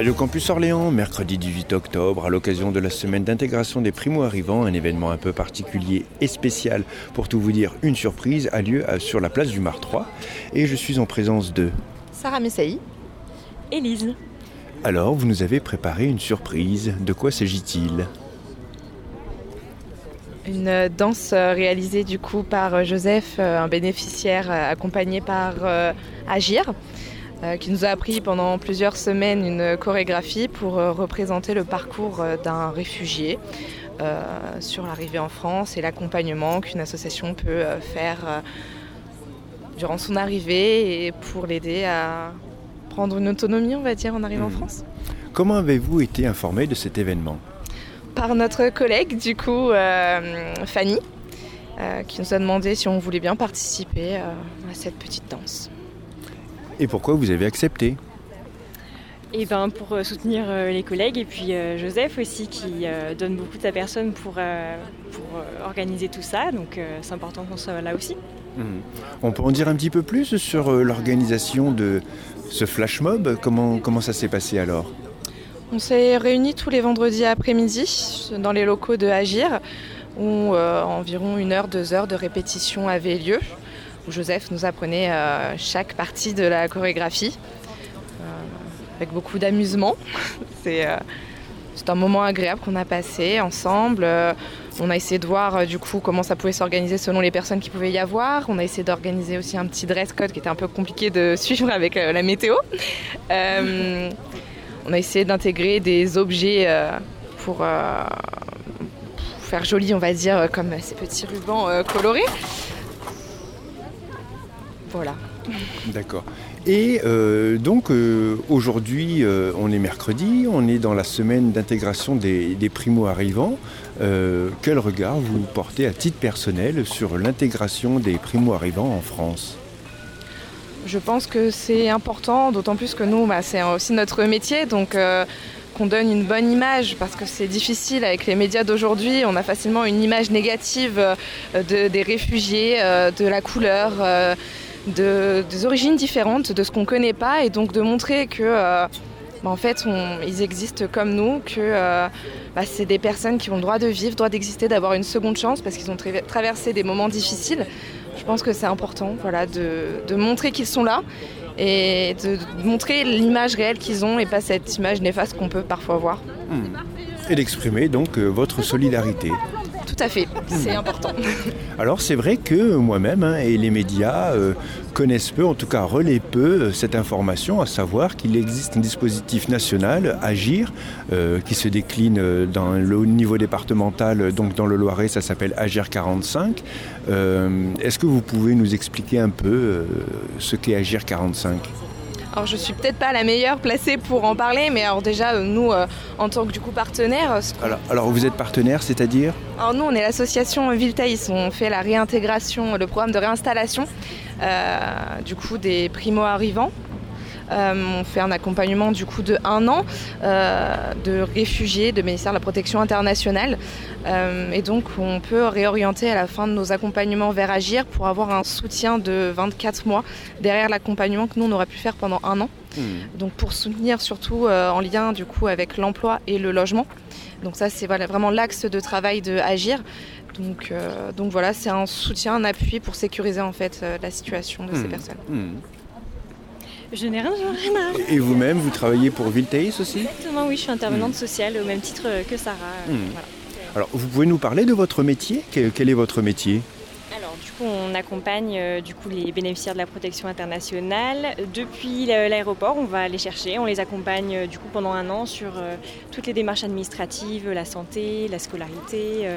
Radio Campus Orléans, mercredi 18 octobre, à l'occasion de la semaine d'intégration des primo-arrivants, un événement un peu particulier et spécial, pour tout vous dire, une surprise, a lieu sur la place du Mar 3. Et je suis en présence de... Sarah Messaï. Élise. Alors, vous nous avez préparé une surprise. De quoi s'agit-il? Une danse réalisée du coup par Joseph, un bénéficiaire accompagné par Agir. Euh, qui nous a appris pendant plusieurs semaines une chorégraphie pour euh, représenter le parcours euh, d'un réfugié sur l'arrivée en France et l'accompagnement qu'une association peut faire durant son arrivée et pour l'aider à prendre une autonomie, on va dire, en arrivant en hmm. France. Comment avez-vous été informé de cet événement? Par notre collègue, du coup, Fanny, qui nous a demandé si on voulait bien participer à cette petite danse. Et pourquoi vous avez accepté et eh ben pour euh, soutenir euh, les collègues et puis euh, Joseph aussi qui donne beaucoup de sa personne pour, pour organiser tout ça. Donc c'est important qu'on soit là aussi. Mhm. On peut en dire un petit peu plus sur l'organisation de ce flash mob? Comment, comment ça s'est passé alors? On s'est réunis tous les vendredis après-midi dans les locaux de Agir où environ une heure, deux heures de répétition avaient lieu où Joseph nous apprenait euh, chaque partie de la chorégraphie euh, avec beaucoup d'amusement. Euh, c'est un moment agréable qu'on a passé ensemble. On a essayé de voir comment ça pouvait s'organiser selon les personnes qui pouvaient y avoir. On a essayé d'organiser aussi un petit dress code qui était un peu compliqué de suivre avec la météo. on a essayé d'intégrer des objets pour, faire joli, on va dire, comme ces petits rubans colorés. Voilà. D'accord. Et euh, donc euh, aujourd'hui, euh, on est mercredi, on est dans la semaine d'intégration des, primo-arrivants. quel regard vous portez à titre personnel sur l'intégration des primo-arrivants en France? Je pense que c'est important, d'autant plus que nous, bah, c'est aussi notre métier, donc qu'on donne une bonne image, parce que c'est difficile avec les médias d'aujourd'hui, on a facilement une image négative des réfugiés, de la couleur de, des origines différentes, de ce qu'on ne connaît pas, et donc de montrer que euh, bah, en fait, ils existent comme nous, que euh, bah, c'est des personnes qui ont le droit de vivre, le droit d'exister, d'avoir une seconde chance parce qu'ils ont traversé des moments difficiles. Je pense que c'est important voilà, de, montrer qu'ils sont là et de, montrer l'image réelle qu'ils ont et pas cette image néfaste qu'on peut parfois voir. Hmm. Et d'exprimer donc euh, votre solidarité fait, c'est important. Alors c'est vrai que moi-même hein, et les médias euh, connaissent peu, en tout cas relaient peu euh, cette information, à savoir qu'il existe un dispositif national, Agir, euh, qui se décline dans le niveau départemental, donc dans le Loiret, ça s'appelle Agir 45. Est-ce que vous pouvez nous expliquer un peu ce qu'est Agir 45 alors je suis peut-être pas la meilleure placée pour en parler, mais alors déjà euh, nous euh, en tant que du coup partenaire. Euh, alors, vous êtes partenaire, c'est-à-dire? Alors nous on est l'association Viltaïs, on fait la réintégration, le programme de réinstallation du coup des primo arrivants on fait un accompagnement du coup de un an euh, de réfugiés de ministère de la Protection internationale. Euh, et donc on peut réorienter à la fin de nos accompagnements vers Agir pour avoir un soutien de 24 mois derrière l'accompagnement que nous on aurait pu faire pendant un an. Hmm. Donc pour soutenir surtout en lien du coup avec l'emploi et le logement. Donc ça c'est vraiment l'axe de travail de Agir. Donc, donc voilà, c'est un soutien, un appui pour sécuriser en fait la situation de ces hmm. personnes. Hmm. Je n'ai rien, rien Et vous-même, vous travaillez pour Viltaïs aussi Exactement, oui, je suis intervenante hmm. sociale au même titre que Sarah. Hmm. Alors, vous pouvez nous parler de votre métier? Quel est votre métier? Alors du coup on accompagne euh, du coup les bénéficiaires de la protection internationale depuis l'aéroport, on va les chercher, on les accompagne euh, du coup pendant un an sur euh, toutes les démarches administratives, la santé, la scolarité,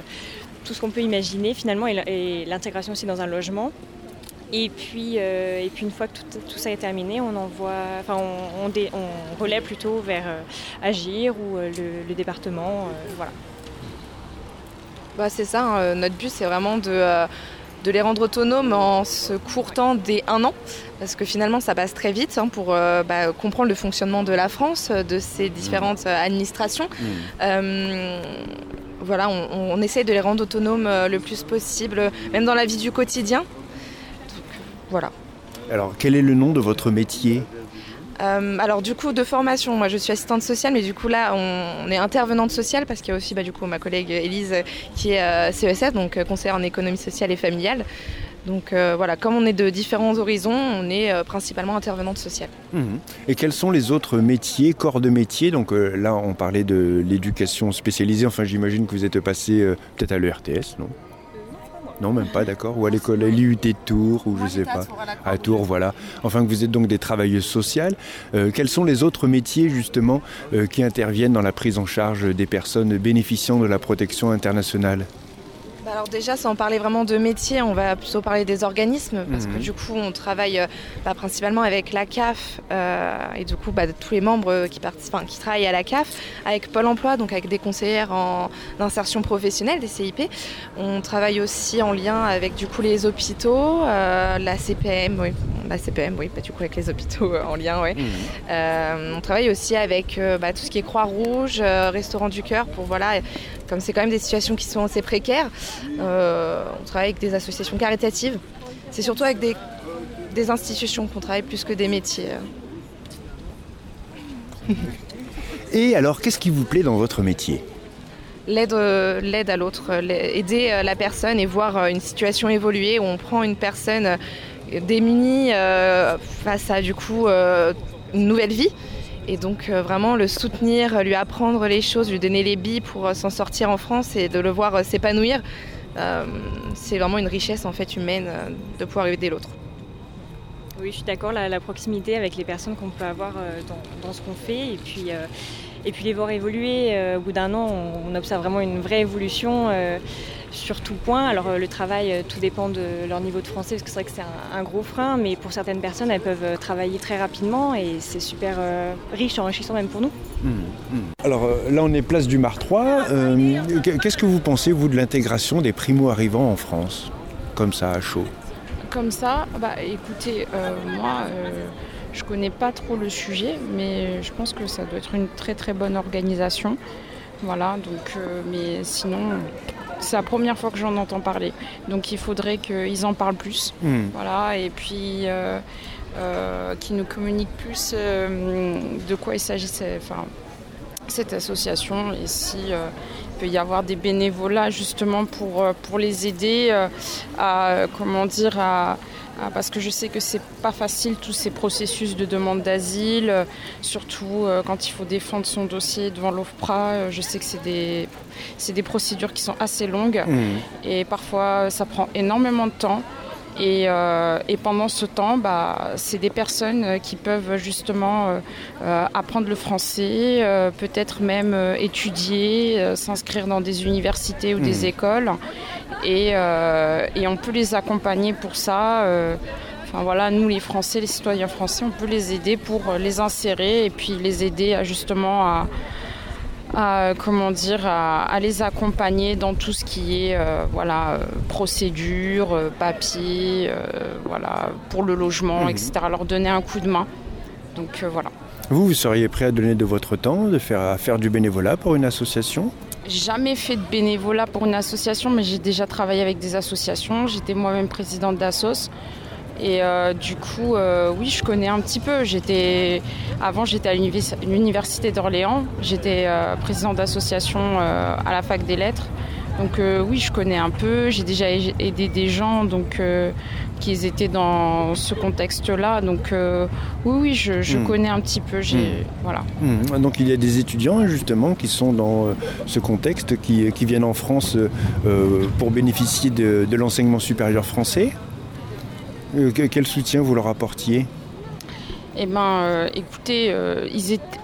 tout ce qu'on peut imaginer finalement et l'intégration aussi dans un logement. Et puis, et puis une fois que tout, ça est terminé, on envoie, enfin on, on, relaie plutôt vers Agir ou le, département, voilà. Bah, c'est ça, hein, notre but c'est vraiment de de les rendre autonomes en se courtant des un an, parce que finalement ça passe très vite hein, pour euh, bah, comprendre le fonctionnement de la France, de ses différentes euh, administrations. Mmh. Euh, voilà, on, essaie de les rendre autonomes le plus possible, même dans la vie du quotidien. Voilà. Alors, quel est le nom de votre métier? Euh, alors du coup de formation, moi je suis assistante sociale, mais du coup là on, est intervenante sociale parce qu'il y a aussi bah, du coup ma collègue Élise qui est euh, CESF, donc euh, conseillère en économie sociale et familiale. Donc voilà, comme on est de différents horizons, on est principalement intervenante sociale. Mmh. Et quels sont les autres métiers, corps de métier? Donc là on parlait de l'éducation spécialisée, enfin j'imagine que vous êtes passé peut-être à l'ERTS, non? Non, même pas, d'accord. Ou à l'école, à l'IUT de Tours, ou je sais pas. À Tours, voilà. Enfin, que vous êtes donc des travailleuses sociales. Euh, quels sont les autres métiers, justement, euh, qui interviennent dans la prise en charge des personnes bénéficiant de la protection internationale? Bah alors déjà, sans parler vraiment de métier, on va plutôt parler des organismes, parce que mhm. du coup, on travaille euh, bah, principalement avec la CAF euh, et du coup, bah, tous les membres qui, qui travaillent à la CAF, avec Pôle Emploi, donc avec des conseillères en insertion professionnelle, des CIP. On travaille aussi en lien avec du coup les hôpitaux, euh, la CPM, oui, la CPM, oui, du coup avec les hôpitaux en lien, oui. Mhm. on travaille aussi avec tout ce qui est Croix-Rouge, Restaurant du Cœur, pour voilà comme c'est quand même des situations qui sont assez précaires, euh, on travaille avec des associations caritatives. C'est surtout avec des, institutions qu'on travaille plus que des métiers. Et alors, qu'est-ce qui vous plaît dans votre métier? L'aide, euh, l'aide à l'autre, aider euh, la personne et voir une situation évoluer où on prend une personne démunie face à du coup une nouvelle vie et donc euh, vraiment le soutenir, lui apprendre les choses, lui donner les billes pour euh, s'en sortir en France et de le voir euh, s'épanouir, c'est vraiment une richesse en fait humaine de pouvoir aider l'autre. Oui, je suis d'accord, la, proximité avec les personnes qu'on peut avoir dans, ce qu'on fait et puis, et puis les voir évoluer. au bout d'un an, on, observe vraiment une vraie évolution sur tout point. Alors euh, le travail, euh, tout dépend de leur niveau de français, parce que c'est vrai que c'est un, gros frein, mais pour certaines personnes, elles peuvent euh, travailler très rapidement et c'est super riche, enrichissant même pour nous. Mmh, mmh. Alors là, on est place du Mar 3. Qu'est-ce que vous pensez, vous, de l'intégration des primo-arrivants en France, comme ça, à chaud Comme ça, bah écoutez, moi... Je connais pas trop le sujet, mais je pense que ça doit être une très très bonne organisation. Voilà, donc, mais sinon, c'est la première fois que j'en entends parler. Donc il faudrait qu'ils en parlent plus. Hmm. Voilà, et puis euh, euh, qu'ils nous communiquent plus euh, de quoi il s'agit enfin, cette association et si peut y avoir des bénévolats justement pour, pour les aider à comment dire à parce que je sais que c'est pas facile tous ces processus de demande d'asile, euh, surtout euh, quand il faut défendre son dossier devant l'OFPRA. Euh, je sais que c'est des, des procédures qui sont assez longues mmh. et parfois ça prend énormément de temps. Et, pendant ce temps, bah, c'est des personnes qui peuvent justement apprendre le français, peut-être même étudier, s'inscrire dans des universités ou des mmh. écoles. Euh, et, on peut les accompagner pour ça. Euh, enfin voilà, nous les Français, les citoyens français, on peut les aider pour les insérer et puis les aider à, justement à, comment dire, à, les accompagner dans tout ce qui est euh, voilà, procédure, papier, voilà, pour le logement, mhm. etc. Leur donner un coup de main. Donc voilà. Vous, vous seriez prêt à donner de votre temps, de faire, à faire du bénévolat pour une association? Jamais fait de bénévolat pour une association, mais j'ai déjà travaillé avec des associations. J'étais moi-même présidente d'Assos. Et euh, du coup, euh, oui, je connais un petit peu. J'étais avant, j'étais à l'université d'Orléans. J'étais euh, présidente d'association à la fac des lettres. Donc oui, je connais un peu. J'ai déjà aidé des gens, donc qu'ils étaient dans ce contexte-là. Donc euh, oui, oui, je, hmm. connais un petit peu. Hmm. Voilà. Hmm. Donc il y a des étudiants justement qui sont dans euh, ce contexte, qui, viennent en France euh, pour bénéficier de, l'enseignement supérieur français. Quel soutien vous leur apportiez? Eh bien, écoutez,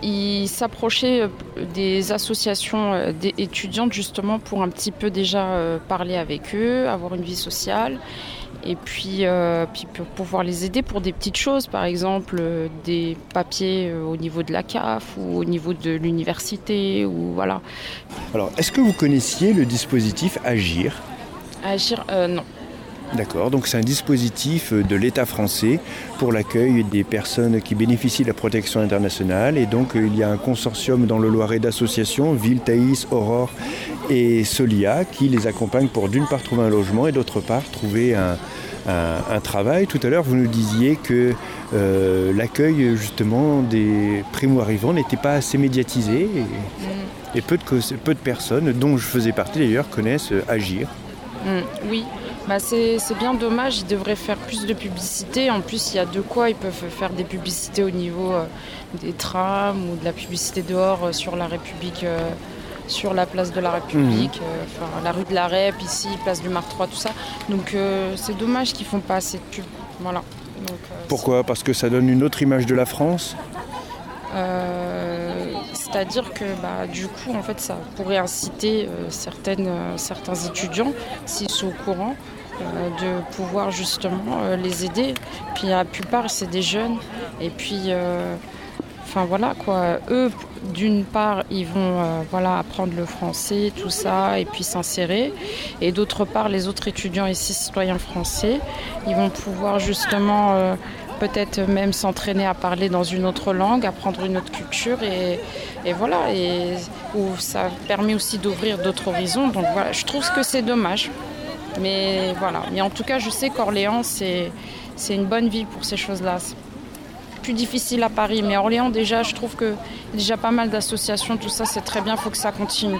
ils s'approchaient des associations étudiantes justement pour un petit peu déjà parler avec eux, avoir une vie sociale. Et puis, euh, puis pour pouvoir les aider pour des petites choses, par exemple euh, des papiers euh, au niveau de la CAF ou au niveau de l'université ou voilà. Alors, est-ce que vous connaissiez le dispositif Agir? Agir, euh, non. D'accord, donc c'est un dispositif de l'État français pour l'accueil des personnes qui bénéficient de la protection internationale. Et donc euh, il y a un consortium dans le Loiret d'associations, Ville, Thaïs, Aurore et Solia, qui les accompagnent pour d'une part trouver un logement et d'autre part trouver un, un- un travail. Tout à l'heure, vous nous disiez que euh, l'accueil justement des primo-arrivants n'était pas assez médiatisé et, et peu, de, cause- peu de personnes, dont je faisais partie d'ailleurs, connaissent euh, Agir. Mm, oui, bah c'est bien dommage, ils devraient faire plus de publicité. En plus, il y a de quoi, ils peuvent faire des publicités au niveau euh, des trams ou de la publicité dehors euh, sur la République, euh, sur la place de la République, euh, enfin la rue de la Rep, ici, place du Mar 3, tout ça. Donc c'est dommage qu'ils font pas assez de pub. Voilà. Donc, Pourquoi? Parce que ça donne une autre image de la France? C'est-à-dire que bah, du coup, en fait, ça pourrait inciter euh, euh, certains étudiants, s'ils sont au courant, euh, de pouvoir justement les aider. Puis la plupart, c'est des jeunes. Et puis, enfin voilà quoi. Eux, d'une part, ils vont voilà apprendre le français, tout ça, et puis s'insérer. Et d'autre part, les autres étudiants ici, citoyens français, ils vont pouvoir justement peut-être même s'entraîner à parler dans une autre langue, apprendre une autre culture et, voilà, et où ça permet aussi d'ouvrir d'autres horizons. Donc voilà, je trouve que c'est dommage. Mais voilà, mais en tout cas, je sais qu'Orléans, c'est une bonne ville pour ces choses-là. Plus difficile à Paris, mais Orléans, déjà, je trouve que déjà pas mal d'associations, tout ça, c'est très bien, il faut que ça continue.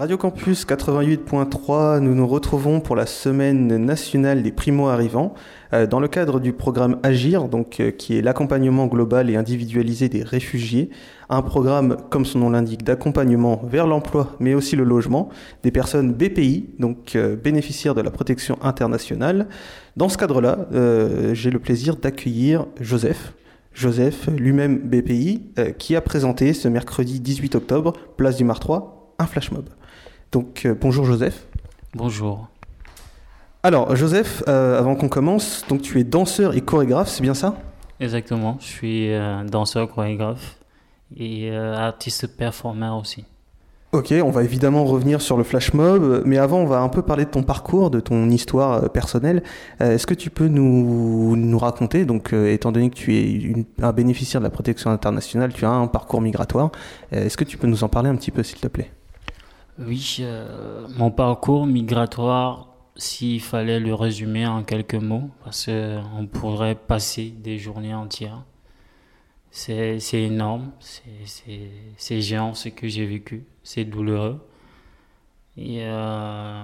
Radio Campus 88.3, nous nous retrouvons pour la semaine nationale des primo-arrivants euh, dans le cadre du programme Agir, donc, euh, qui est l'accompagnement global et individualisé des réfugiés, un programme, comme son nom l'indique, d'accompagnement vers l'emploi mais aussi le logement des personnes BPI, donc euh, bénéficiaires de la protection internationale. Dans ce cadre-là, euh, j'ai le plaisir d'accueillir Joseph. Joseph, lui-même BPI, euh, qui a présenté ce mercredi 18 octobre, place du Mar 3, un flash mob. Donc euh, bonjour Joseph. Bonjour. Alors Joseph, euh, avant qu'on commence, donc tu es danseur et chorégraphe, c'est bien ça? Exactement, je suis euh, danseur, chorégraphe et artiste performeur aussi. Ok, on va évidemment revenir sur le flash mob, mais avant on va un peu parler de ton parcours, de ton histoire personnelle. Est-ce que tu peux nous, nous raconter, donc étant donné que tu es une- un bénéficiaire de la protection internationale, tu as un parcours migratoire, est-ce que tu peux nous en parler un petit peu s'il te plaît? Oui, euh, mon parcours migratoire, s'il fallait le résumer en quelques mots, parce qu'on pourrait passer des journées entières. C'est énorme, c'est- géant ce que j'ai vécu, c'est douloureux. Et euh,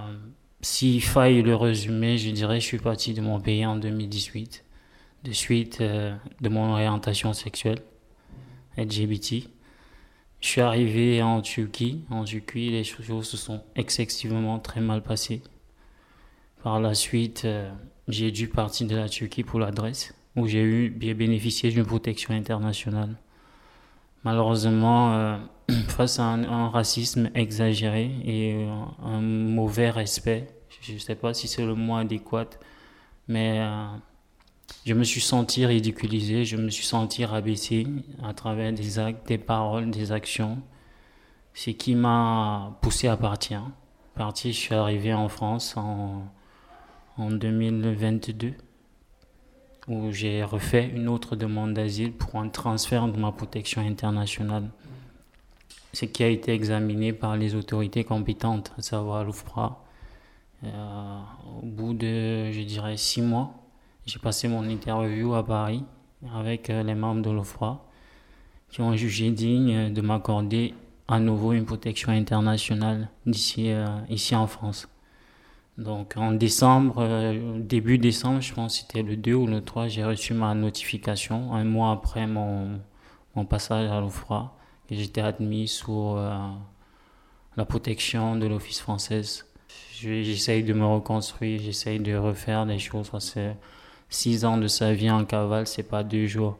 s'il faille le résumer, je dirais je suis parti de mon pays en 2018, de suite euh, de mon orientation sexuelle, LGBT. Je suis arrivé en Turquie. En Turquie, les choses se sont excessivement très mal passées. Par la suite, euh, j'ai dû partir de la Turquie pour l'adresse, où j'ai eu bien bénéficié d'une protection internationale. Malheureusement, euh, face à un, racisme exagéré et euh, un mauvais respect, je ne sais pas si c'est le mot adéquat, mais je me suis senti ridiculisé, je me suis senti rabaissé à travers des actes, des paroles, des actions. Ce qui m'a poussé à partir. Parti, je suis arrivé en France en, en 2022 où j'ai refait une autre demande d'asile pour un transfert de ma protection internationale. Ce qui a été examiné par les autorités compétentes, à savoir l'OFPRA. Euh, au bout de, je dirais, six mois, j'ai passé mon interview à Paris avec euh, les membres de l'OFRA qui ont jugé digne de m'accorder à nouveau une protection internationale d'ici euh, ici en France. Donc en décembre, euh, début décembre, je pense que c'était le 2 ou le 3, j'ai reçu ma notification, un mois après mon, mon passage à l'OFRA, que j'étais admis sous euh, la protection de l'Office française. J'essaye de me reconstruire, j'essaye de refaire des choses parce six ans de sa vie en cavale, c'est pas deux jours.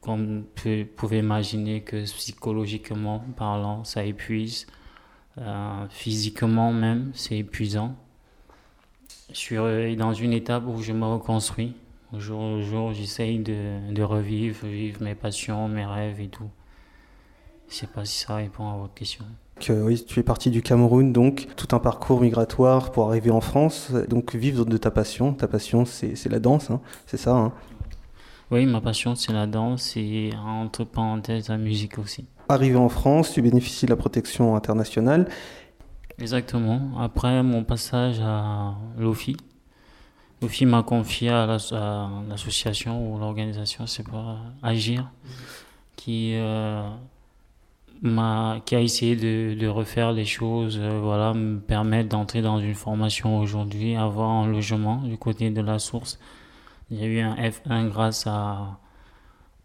Comme vous pouvez imaginer que psychologiquement parlant, ça épuise. Euh, physiquement même, c'est épuisant. Je suis dans une étape où je me reconstruis. Au jour au jour, j'essaye de, de, revivre, vivre mes passions, mes rêves et tout. Je sais pas si ça répond à votre question. Oui, tu es parti du Cameroun, donc tout un parcours migratoire pour arriver en France, donc vivre de ta passion. Ta passion, c'est la danse, hein, c'est ça hein Oui, ma passion, c'est la danse et entre parenthèses, la musique aussi. Arrivé en France, tu bénéficies de la protection internationale. Exactement. Après mon passage à l'OFI, l'OFI m'a confié à l'association ou l'organisation, c'est pas Agir, qui euh, m'a, qui a essayé de, de, refaire les choses, euh, voilà, me permettre d'entrer dans une formation aujourd'hui, avoir un logement du côté de la source. A eu un F1 grâce à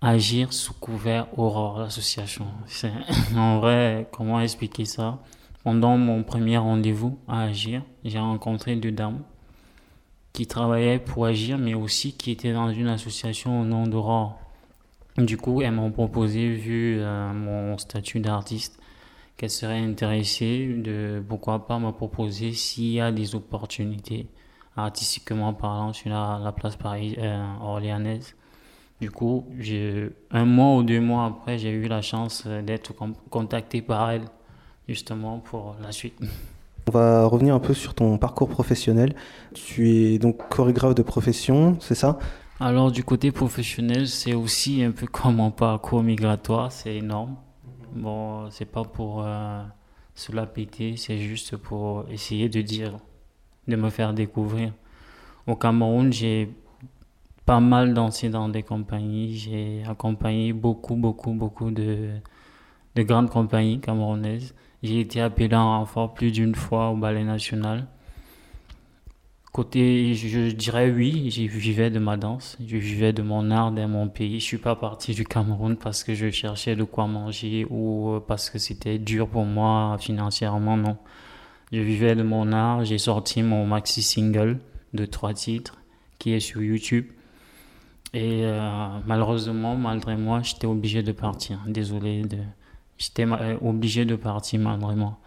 Agir sous couvert Aurore, l'association. En vrai, comment expliquer ça? Pendant mon premier rendez-vous à Agir, j'ai rencontré deux dames qui travaillaient pour Agir, mais aussi qui étaient dans une association au nom d'Aurore. Du coup, elles m'ont proposé, vu euh, mon statut d'artiste, qu'elles seraient intéressées de pourquoi pas me proposer s'il y a des opportunités artistiquement parlant sur la, place Paris euh, du coup, un mois ou deux mois après, j'ai eu la chance euh, d'être contacté par elle, justement, pour la suite. On va revenir un peu sur ton parcours professionnel. Tu es donc chorégraphe de profession, c'est ça? Alors, du côté professionnel, c'est aussi un peu comme mon parcours migratoire, c'est énorme. Bon, c'est pas pour euh, se la péter, c'est juste pour essayer de dire, de me faire découvrir. Au Cameroun, j'ai pas mal dansé dans des compagnies. J'ai accompagné beaucoup, beaucoup, beaucoup de, de grandes compagnies camerounaises. J'ai été appelé en renfort plus d'une fois au Ballet National. Côté, je, dirais oui, je vivais de ma danse, je vivais de mon art dans mon pays. Je suis pas parti du Cameroun parce que je cherchais de quoi manger ou parce que c'était dur pour moi financièrement, non. Je vivais de mon art, j'ai sorti mon maxi single de trois titres qui est sur YouTube. Et euh, malheureusement, malgré moi, j'étais obligé de partir. Désolé, de... j'étais euh, obligé de partir malgré moi.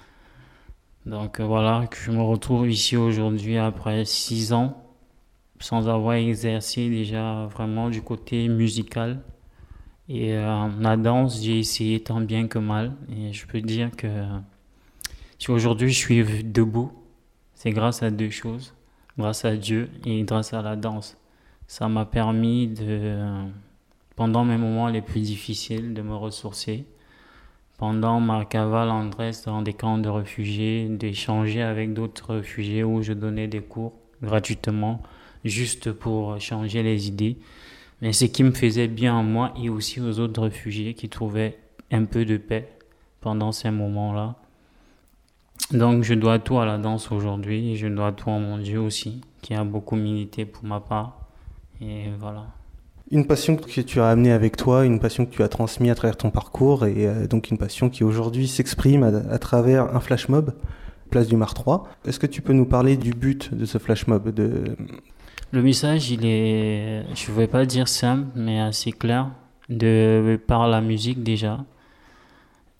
Donc euh, voilà, je me retrouve ici aujourd'hui après six ans, sans avoir exercé déjà vraiment du côté musical. Et la danse, j'ai essayé tant bien que mal. Et je peux dire que si aujourd'hui je suis debout, c'est grâce à deux choses. Grâce à Dieu et grâce à la danse ça m'a permis de, pendant mes moments les plus difficiles, de me ressourcer. Pendant ma cavale en dans des camps de réfugiés, d'échanger avec d'autres réfugiés où je donnais des cours gratuitement, juste pour changer les idées. Mais ce qui me faisait bien à moi et aussi aux autres réfugiés qui trouvaient un peu de paix pendant ces moments-là. Donc je dois tout à la danse aujourd'hui, je dois tout à mon Dieu aussi, qui a beaucoup milité pour ma part. Et voilà. Une passion que tu as amenée avec toi, une passion que tu as transmise à travers ton parcours, et euh, donc une passion qui aujourd'hui s'exprime à, travers un flash mob, place du Mar 3. Est-ce que tu peux nous parler du but de ce flash mob. Le message, il est, je ne vais pas dire simple, mais assez clair, de, par la musique déjà.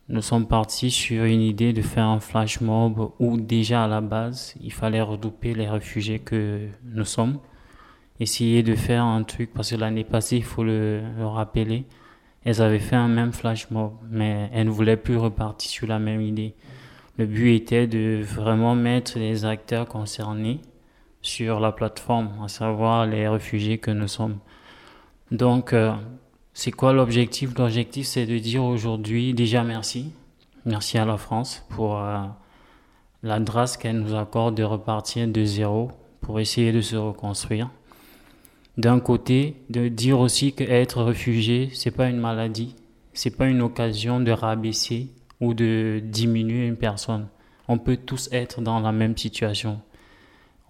Nous sommes partis sur une idée de faire un flash mob où déjà à la base, il fallait redouper les réfugiés que nous sommes essayer de faire un truc, parce que l'année passée, il faut le, rappeler, elles avaient fait un même flash mob, mais elles ne voulaient plus repartir sur la même idée. Le but était de vraiment mettre les acteurs concernés sur la plateforme, à savoir les réfugiés que nous sommes. Donc, euh, c'est quoi l'objectif? L'objectif, c'est de dire aujourd'hui déjà merci. Merci à la France pour euh, la grâce qu'elle nous accorde de repartir de zéro pour essayer de se reconstruire d'un côté, de dire aussi qu'être réfugié, c'est pas une maladie, c'est pas une occasion de rabaisser ou de diminuer une personne. On peut tous être dans la même situation.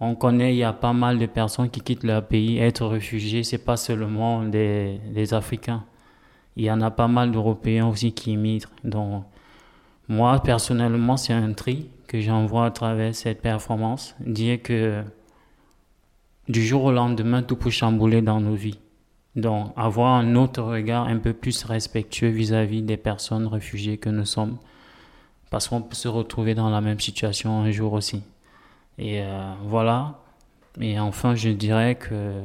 On connaît, il y a pas mal de personnes qui quittent leur pays. Être réfugié, c'est pas seulement des, Africains. Il y en a pas mal d'Européens aussi qui immigrent. Donc, moi, personnellement, c'est un tri que j'envoie à travers cette performance. Dire que du jour au lendemain, tout peut chambouler dans nos vies. Donc, avoir un autre regard un peu plus respectueux vis-à-vis des personnes réfugiées que nous sommes, parce qu'on peut se retrouver dans la même situation un jour aussi. Et euh, voilà. Et enfin, je dirais que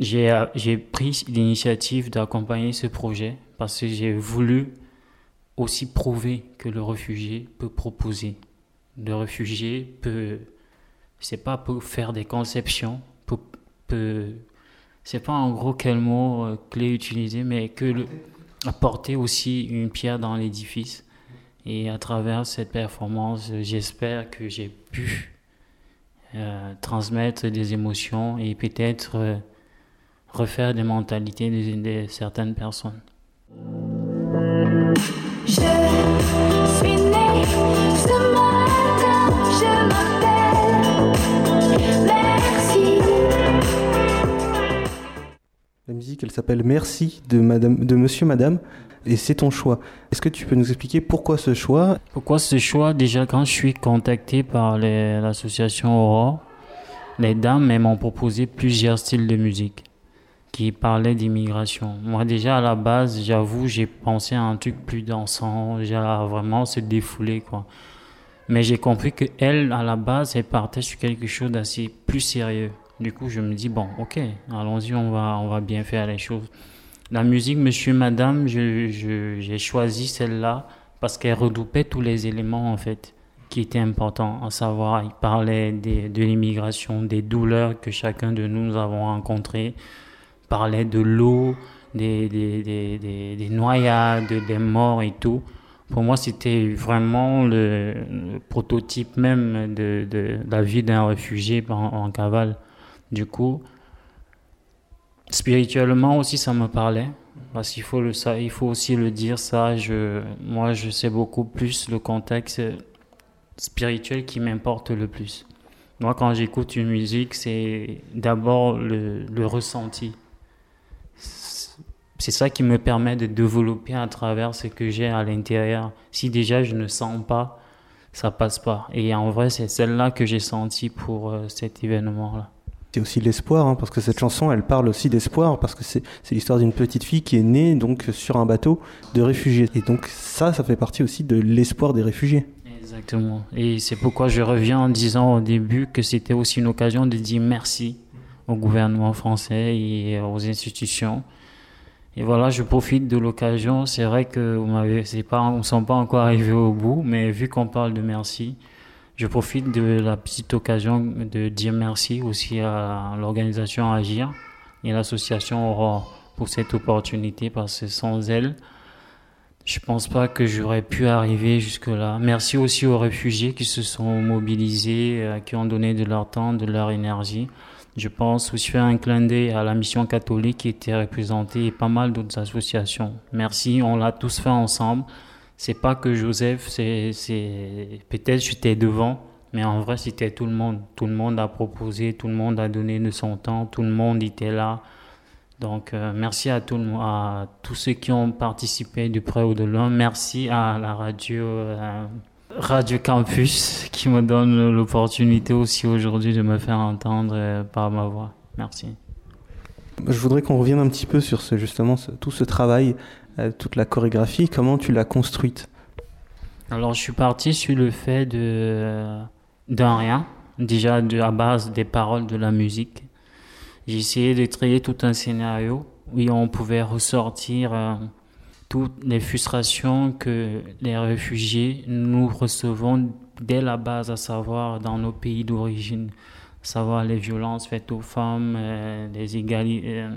j'ai, j'ai pris l'initiative d'accompagner ce projet parce que j'ai voulu aussi prouver que le réfugié peut proposer. Le réfugié peut, c'est pas pour faire des conceptions, peut, peut c'est pas en gros quel mot euh, clé utiliser, mais que apporter aussi une pierre dans l'édifice. Et à travers cette performance, j'espère que j'ai pu euh, transmettre des émotions et peut-être euh, refaire des mentalités de, certaines personnes. Je suis né ce matin, je La musique, elle s'appelle Merci de, Madame, de Monsieur Madame et c'est ton choix. Est-ce que tu peux nous expliquer pourquoi ce choix? Pourquoi ce choix? Déjà, quand je suis contacté par l'association Aurore, les dames m'ont proposé plusieurs styles de musique qui parlaient d'immigration. Moi, déjà, à la base, j'avoue, j'ai pensé à un truc plus dansant, déjà vraiment se défouler, quoi. Mais j'ai compris que elle, à la base, elle partait sur quelque chose d'assez plus sérieux. Du coup, je me dis, bon, ok, allons-y, on va, on va bien faire les choses. La musique Monsieur Madame, j'ai choisi celle-là parce qu'elle redoupait tous les éléments en fait qui étaient importants, à savoir, il parlait de l'immigration, des douleurs que chacun de nous avons rencontrées, parlait de l'eau, des, noyades, des morts et tout. Pour moi, c'était vraiment le, prototype même de, de, la vie d'un réfugié en, cavale. Du coup, Spirituellement aussi, ça me parlait. Parce qu'il faut, faut aussi le dire, ça. Je, moi, je sais beaucoup plus le contexte spirituel qui m'importe le plus. Moi, quand j'écoute une musique, c'est d'abord le ressenti. C'est ça qui me permet de développer à travers ce que j'ai à l'intérieur. Si déjà je ne sens pas, ça passe pas. Et en vrai, c'est celle-là que j'ai senti pour euh, cet événement-là c'est aussi l'espoir, hein, parce que cette chanson, elle parle aussi d'espoir, parce que c'est l'histoire d'une petite fille qui est née donc sur un bateau de réfugiés. Et donc ça, ça fait partie aussi de l'espoir des réfugiés. Exactement. Et c'est pourquoi je reviens en disant au début que c'était aussi une occasion de dire merci au gouvernement français et aux institutions. Et voilà, je profite de l'occasion. C'est vrai que vous m'avez, c'est pas, pas encore arrivés au bout, mais vu qu'on parle de merci, je profite de la petite occasion de dire merci aussi à l'organisation Agir et l'association Aurore pour cette opportunité parce que sans elle, je pense pas que j'aurais pu arriver jusque-là. Merci aussi aux réfugiés qui se sont mobilisés, qui ont donné de leur temps, de leur énergie. Je pense aussi faire un clin d'œil à la mission catholique qui était représentée et pas mal d'autres associations. Merci, on l'a tous fait ensemble c'est pas que Joseph, c'est, peut-être j'étais devant, mais en vrai c'était tout le monde. Tout le monde a proposé, tout le monde a donné de son temps, tout le monde était là. Donc euh, merci à, tous ceux qui ont participé du près ou de loin. Merci à la radio, euh, radio Campus qui me donne l'opportunité aussi aujourd'hui de me faire entendre euh, par ma voix. Merci. Je voudrais qu'on revienne un petit peu sur ce, justement tout ce travail euh, toute la chorégraphie, comment tu l'as construite? Alors je suis parti sur le fait de d'un rien, déjà de la base des paroles de la musique. J'ai essayé de créer tout un scénario où on pouvait ressortir euh, toutes les frustrations que les réfugiés nous recevons dès la base, à savoir dans nos pays d'origine, savoir les violences faites aux femmes, euh, les égalités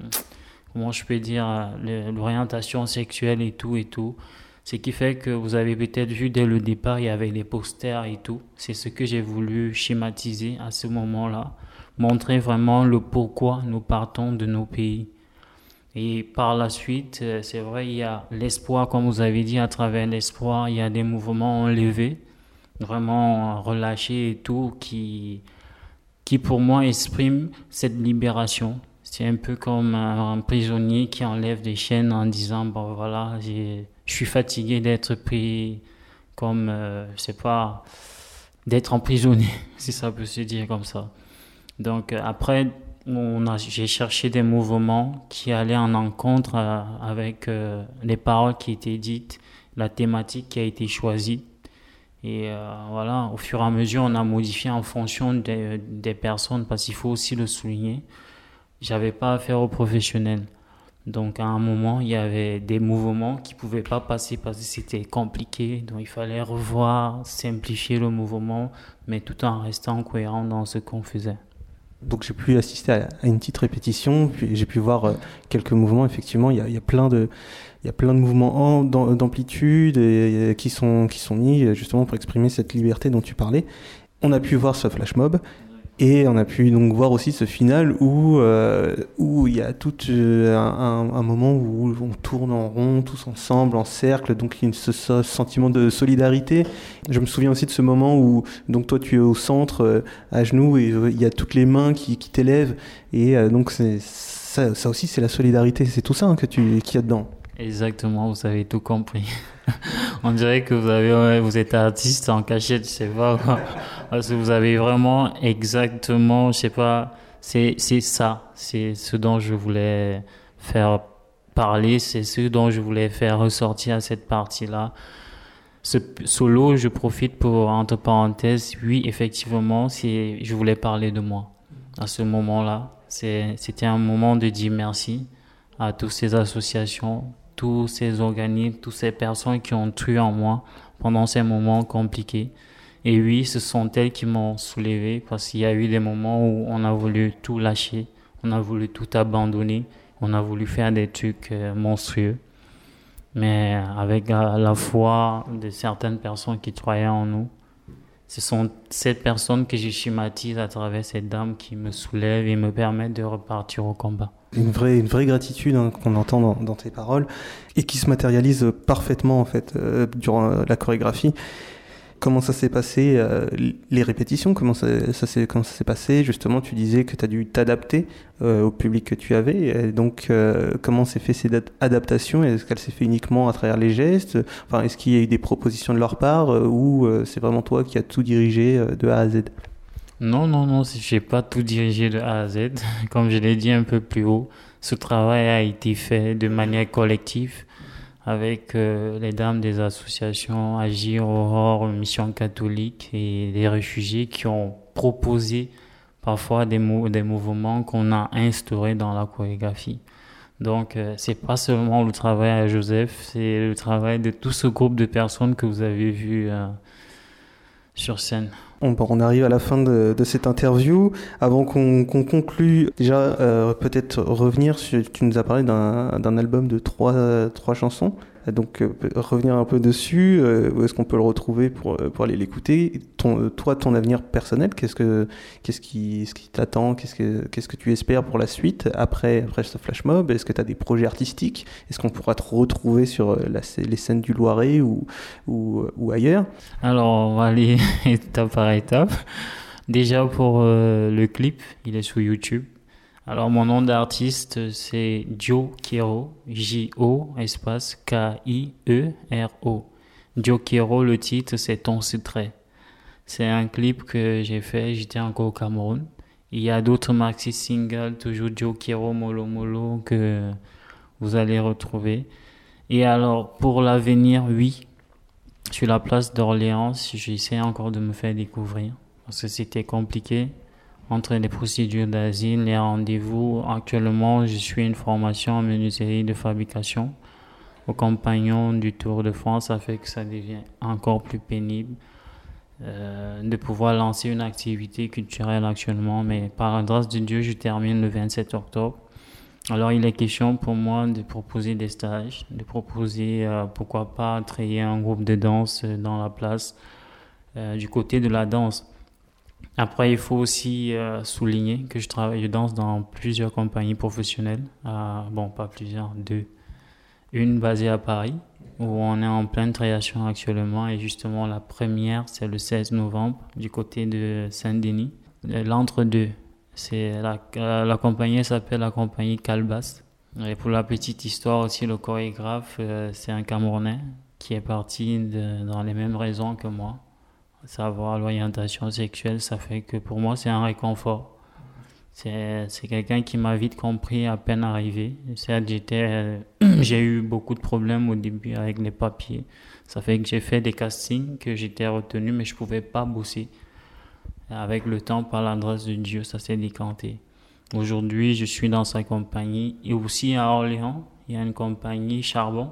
comment je peux dire, l'orientation sexuelle et tout et tout. Ce qui fait que vous avez peut-être vu dès le départ, il y avait les posters et tout. C'est ce que j'ai voulu schématiser à ce moment-là. Montrer vraiment le pourquoi nous partons de nos pays. Et par la suite, euh, c'est vrai, il y a l'espoir, comme vous avez dit, à travers l'espoir, il y a des mouvements enlevés, vraiment relâchés et tout, qui, qui pour moi exprime cette libération. C'est un peu comme un prisonnier qui enlève des chaînes en disant bon voilà, je suis fatigué d'être pris comme, euh, je sais pas, d'être emprisonné, si ça peut se dire comme ça. Donc euh, après, j'ai cherché des mouvements qui allaient en encontre euh, avec les paroles qui étaient dites, la thématique qui a été choisie. Et voilà, au fur et à mesure, on a modifié en fonction des, des personnes, parce qu'il faut aussi le souligner. J'avais pas affaire aux professionnels. Donc à un moment, il y avait des mouvements qui pouvaient pas passer parce que c'était compliqué. Donc il fallait revoir, simplifier le mouvement, mais tout en restant cohérent dans ce qu'on faisait. Donc j'ai pu assister à, une petite répétition, puis j'ai pu voir euh, quelques mouvements. Effectivement, il y a, plein de mouvements d'amplitude qui sont qui sont mis justement pour exprimer cette liberté dont tu parlais. On a pu voir ce flash mob et on a pu donc voir aussi ce final où euh, où il y a tout euh, un, un, moment où on tourne en rond tous ensemble en cercle donc il y a ce, ce, sentiment de solidarité. Je me souviens aussi de ce moment où donc toi tu es au centre euh, à genoux et il y a toutes les mains qui, qui t'élèvent et donc c'est ça, ça, aussi c'est la solidarité c'est tout ça hein, que tu qu'il y a dedans. Exactement, vous avez tout compris. On dirait que vous avez, vous êtes artiste en cachette, je sais pas Parce que vous avez vraiment exactement, je sais pas, c'est, c'est ça. C'est ce dont je voulais faire parler, c'est ce dont je voulais faire ressortir à cette partie-là. Ce solo, je profite pour, entre parenthèses, oui, effectivement, je voulais parler de moi. À ce moment-là, c'est, c'était un moment de dire merci à toutes ces associations, tous ces organismes, toutes ces personnes qui ont tué en moi pendant ces moments compliqués. Et oui, ce sont elles qui m'ont soulevé parce qu'il y a eu des moments où on a voulu tout lâcher, on a voulu tout abandonner, on a voulu faire des trucs euh, monstrueux. Mais avec la foi de certaines personnes qui croyaient en nous, ce sont ces personnes que je schématise à travers cette dame qui me soulèvent et me permettent de repartir au combat une vraie, une vraie gratitude hein, qu'on entend dans, dans, tes paroles et qui se matérialise parfaitement en fait euh, durant la chorégraphie. Comment ça s'est passé, euh, les répétitions, comment ça, s'est passé. Justement, tu disais que tu as dû t'adapter euh, au public que tu avais. Donc, comment s'est fait cette adaptation? Est-ce qu'elle s'est fait uniquement à travers les gestes? Enfin, est-ce qu'il y a eu des propositions de leur part ou c'est vraiment toi qui as tout dirigé de A à Z? Non, non, non, je n'ai pas tout dirigé de A à Z. Comme je l'ai dit un peu plus haut, ce travail a été fait de manière collective avec euh, les dames des associations Agir, Aurore, Mission catholique et les réfugiés qui ont proposé parfois des, des mouvements qu'on a instaurés dans la chorégraphie. Donc, euh, c'est pas seulement le travail à Joseph, c'est le travail de tout ce groupe de personnes que vous avez vu euh, sur scène. On, arrive à la fin de, cette interview. Avant qu'on conclue, déjà euh, peut-être revenir sur, tu nous as parlé d'un album de trois, trois chansons. Donc euh, revenir un peu dessus, euh, où est-ce qu'on peut le retrouver pour, pour aller l'écouter? Toi, ton avenir personnel, qu'est-ce, que, qu'est-ce qui, ce qui t'attend? Qu'est-ce que, qu'est-ce que tu espères pour la suite? Après, après ce flash mob Est-ce que tu as des projets artistiques? Est-ce qu'on pourra te retrouver sur la, les scènes du Loiret ou, ou, ou ailleurs? Alors, on va aller étape par étape. Déjà pour le clip, il est sur YouTube. Alors, mon nom d'artiste, c'est Joe Kiro, J-O, espace K-I-E-R-O. Joe Kiro, le titre, c'est Ton secret. C'est un clip que j'ai fait, j'étais encore au Cameroun. Il y a d'autres maxi singles, toujours Joe Kiro, Molo Molo, que vous allez retrouver. Et alors, pour l'avenir, oui, sur la place d'Orléans, j'essaie encore de me faire découvrir. Parce que c'était compliqué entre les procédures d'asile, les rendez-vous. Actuellement, je suis une formation en menuiserie de fabrication aux compagnons du Tour de France, ça fait que ça devient encore plus pénible euh, de pouvoir lancer une activité culturelle actuellement. Mais par la grâce de Dieu, je termine le 27 octobre. Alors, il est question pour moi de proposer des stages, de proposer, euh, pourquoi pas, créer un groupe de danse dans la place euh, du côté de la danse. Après, il faut aussi euh, souligner que je travaille, je danse dans plusieurs compagnies professionnelles. Euh, bon, pas plusieurs, deux. Une basée à Paris, où on est en pleine création actuellement. Et justement, la première, c'est le 16 novembre, du côté de Saint-Denis. l'entre-deux. C'est la, la, compagnie s'appelle la compagnie Calbas. Et pour la petite histoire aussi, le chorégraphe, euh, c'est un Camerounais qui est parti dans les mêmes raisons que moi. Savoir l'orientation sexuelle, ça fait que pour moi, c'est un réconfort. C'est quelqu'un qui m'a vite compris à peine arrivé. Euh, j'ai eu beaucoup de problèmes au début avec les papiers. Ça fait que j'ai fait des castings, que j'étais retenu, mais je ne pouvais pas bosser. Avec le temps, par l'adresse de Dieu, ça s'est décanté. Aujourd'hui, je suis dans sa compagnie. Et aussi à Orléans, il y a une compagnie Charbon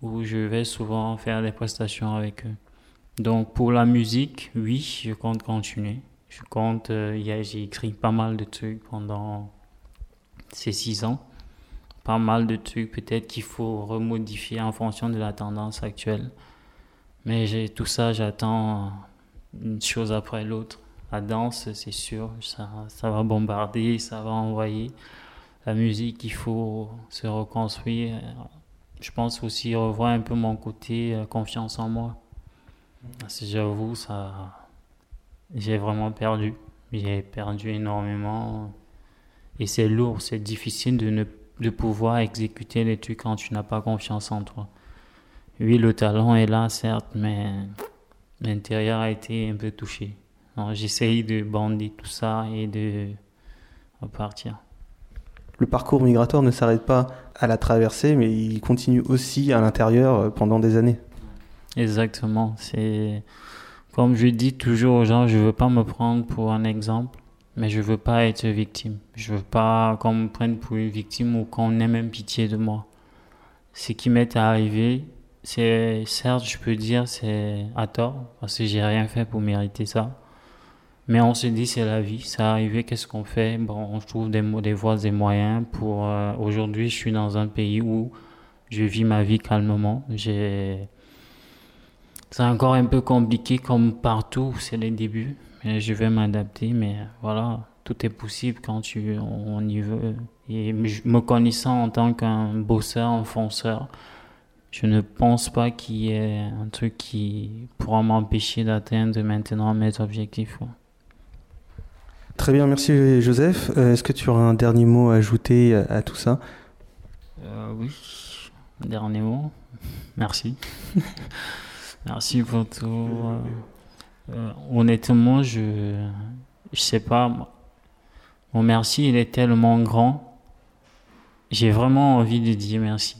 où je vais souvent faire des prestations avec eux. Donc pour la musique, oui, je compte continuer. Je compte, euh, j'ai écrit pas mal de trucs pendant ces six ans. Pas mal de trucs peut-être qu'il faut remodifier en fonction de la tendance actuelle. Mais tout ça, j'attends une chose après l'autre. La danse, c'est sûr, ça, ça va bombarder, ça va envoyer. La musique, il faut se reconstruire. Je pense aussi revoir un peu mon côté euh, confiance en moi. J'avoue, ça, j'ai vraiment perdu. J'ai perdu énormément. Et c'est lourd, c'est difficile de, ne, de pouvoir exécuter les trucs quand tu n'as pas confiance en toi. Oui, le talent est là, certes, mais l'intérieur a été un peu touché. J'essaye de bander tout ça et de repartir. Le parcours migratoire ne s'arrête pas à la traversée, mais il continue aussi à l'intérieur pendant des années. Exactement. C'est comme je dis toujours aux gens, je veux pas me prendre pour un exemple, mais je veux pas être victime. Je veux pas qu'on me prenne pour une victime ou qu'on ait même pitié de moi. Ce qui m'est arrivé, c'est certes, je peux dire, c'est à tort parce que j'ai rien fait pour mériter ça. Mais on se dit, c'est la vie, ça arrivé, qu'est-ce qu'on fait? Bon, on trouve des, des voies et moyens pour... Euh, aujourd'hui, je suis dans un pays où je vis ma vie calmement. J'ai... C'est encore un peu compliqué comme partout, c'est les débuts. Mais je vais m'adapter, mais voilà, tout est possible quand tu, on y veut. Et me connaissant en tant qu'un bosseur, un fonceur, je ne pense pas qu'il y ait un truc qui pourra m'empêcher d'atteindre maintenant mes objectifs. Très bien, merci Joseph. Euh, est-ce que tu auras un dernier mot à ajouter à, tout ça? Euh, Oui, dernier mot. Merci. merci pour tout. Euh, honnêtement, je ne sais pas. Mon merci, il est tellement grand. J'ai vraiment envie de dire merci.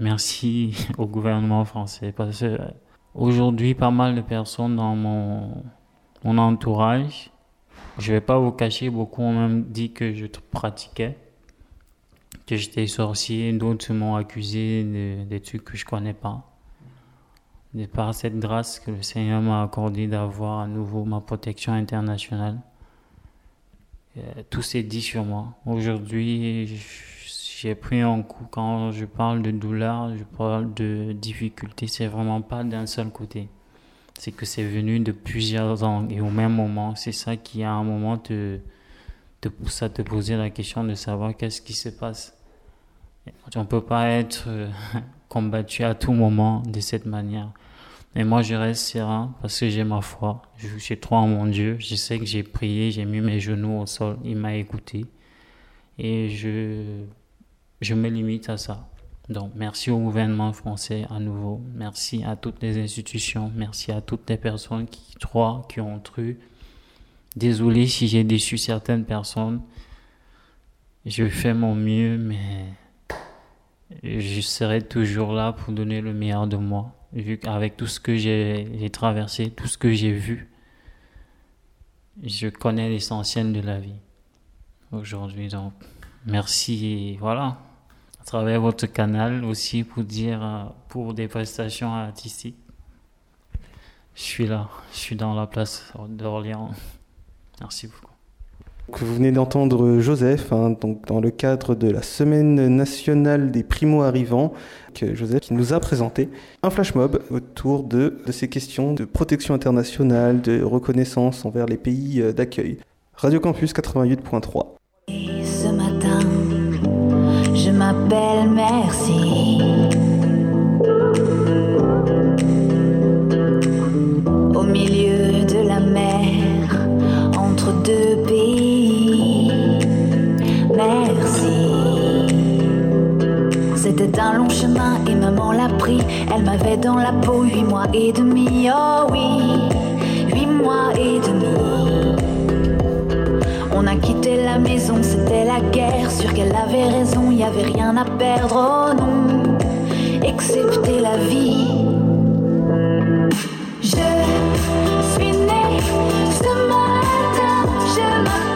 Merci au gouvernement français parce que aujourd'hui, pas mal de personnes dans mon, mon entourage je vais pas vous cacher, beaucoup ont même dit que je pratiquais, que j'étais sorcier. D'autres m'ont accusé de, des trucs que je connais pas. De par cette grâce que le Seigneur m'a accordé d'avoir à nouveau ma protection internationale, euh, tout s'est dit sur moi. Aujourd'hui, j'ai pris un coup. Quand je parle de douleur, je parle de difficulté. C'est vraiment pas d'un seul côté c'est que c'est venu de plusieurs angles et au même moment. C'est ça qui, à un moment, te, te pousse à te poser la question de savoir qu'est-ce qui se passe. On ne peut pas être euh, combattu à tout moment de cette manière. Mais moi, je reste serein parce que j'ai ma foi. J'ai crois en mon Dieu. Je sais que j'ai prié, j'ai mis mes genoux au sol. Il m'a écouté. Et je, je me limite à ça. Donc, merci au gouvernement français à nouveau. Merci à toutes les institutions. Merci à toutes les personnes qui croient, qui ont cru. Désolé si j'ai déçu certaines personnes. Je fais mon mieux, mais je serai toujours là pour donner le meilleur de moi. Vu qu'avec tout ce que j'ai traversé, tout ce que j'ai vu, je connais l'essentiel de la vie aujourd'hui. Donc, merci voilà à travers votre canal aussi pour dire euh, pour des prestations artistiques. Je suis là, je suis dans la place d'Orléans. Merci beaucoup. Vous venez d'entendre Joseph, hein, dans le cadre de la Semaine nationale des primo-arrivants, Joseph qui nous a présenté un flash mob autour de, de ces questions de protection internationale, de reconnaissance envers les pays euh, d'accueil. Radio Campus 88.3. ce matin, je m'appelle Merci. Au milieu l'a pris. Elle m'avait dans la peau huit mois et demi, oh oui, huit mois et demi. On a quitté la maison, c'était la guerre, sûr qu'elle avait raison, y avait rien à perdre, oh non, excepté la vie. Je suis née ce matin, je m'appelle.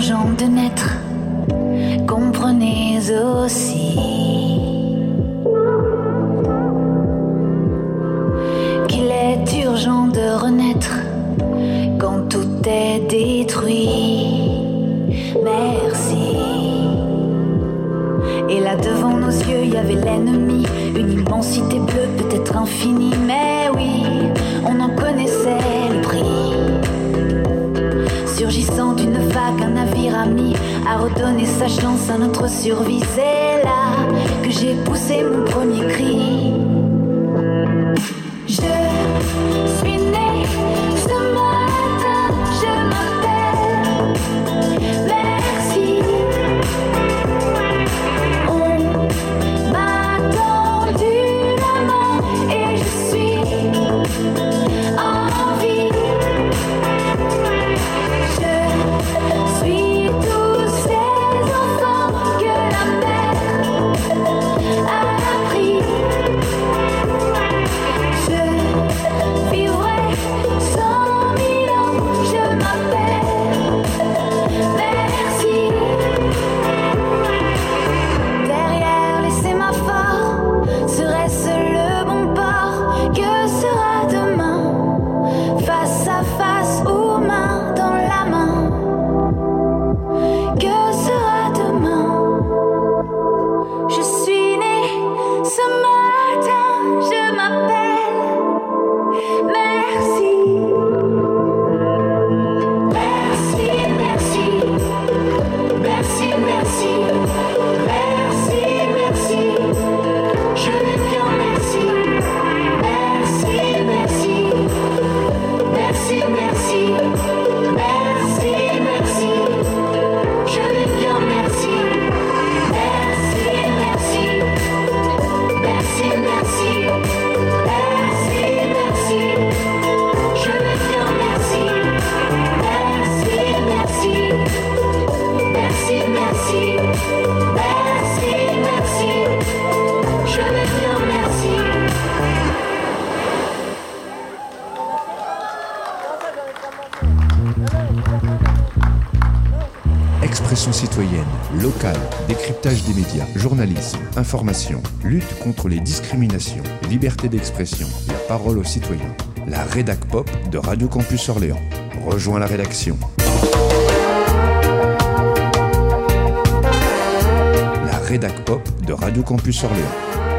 Urgent de naître, comprenez aussi redonné sa chance à notre survie. C'est là que j'ai poussé mon premier cri. Journalisme, information, lutte contre les discriminations, liberté d'expression, la parole aux citoyens. La rédac pop de Radio Campus Orléans. Rejoins la rédaction. La rédac pop de Radio Campus Orléans.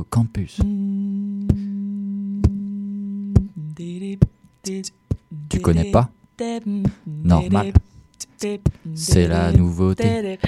Campus. Tu connais pas? Normal. C'est la nouveauté.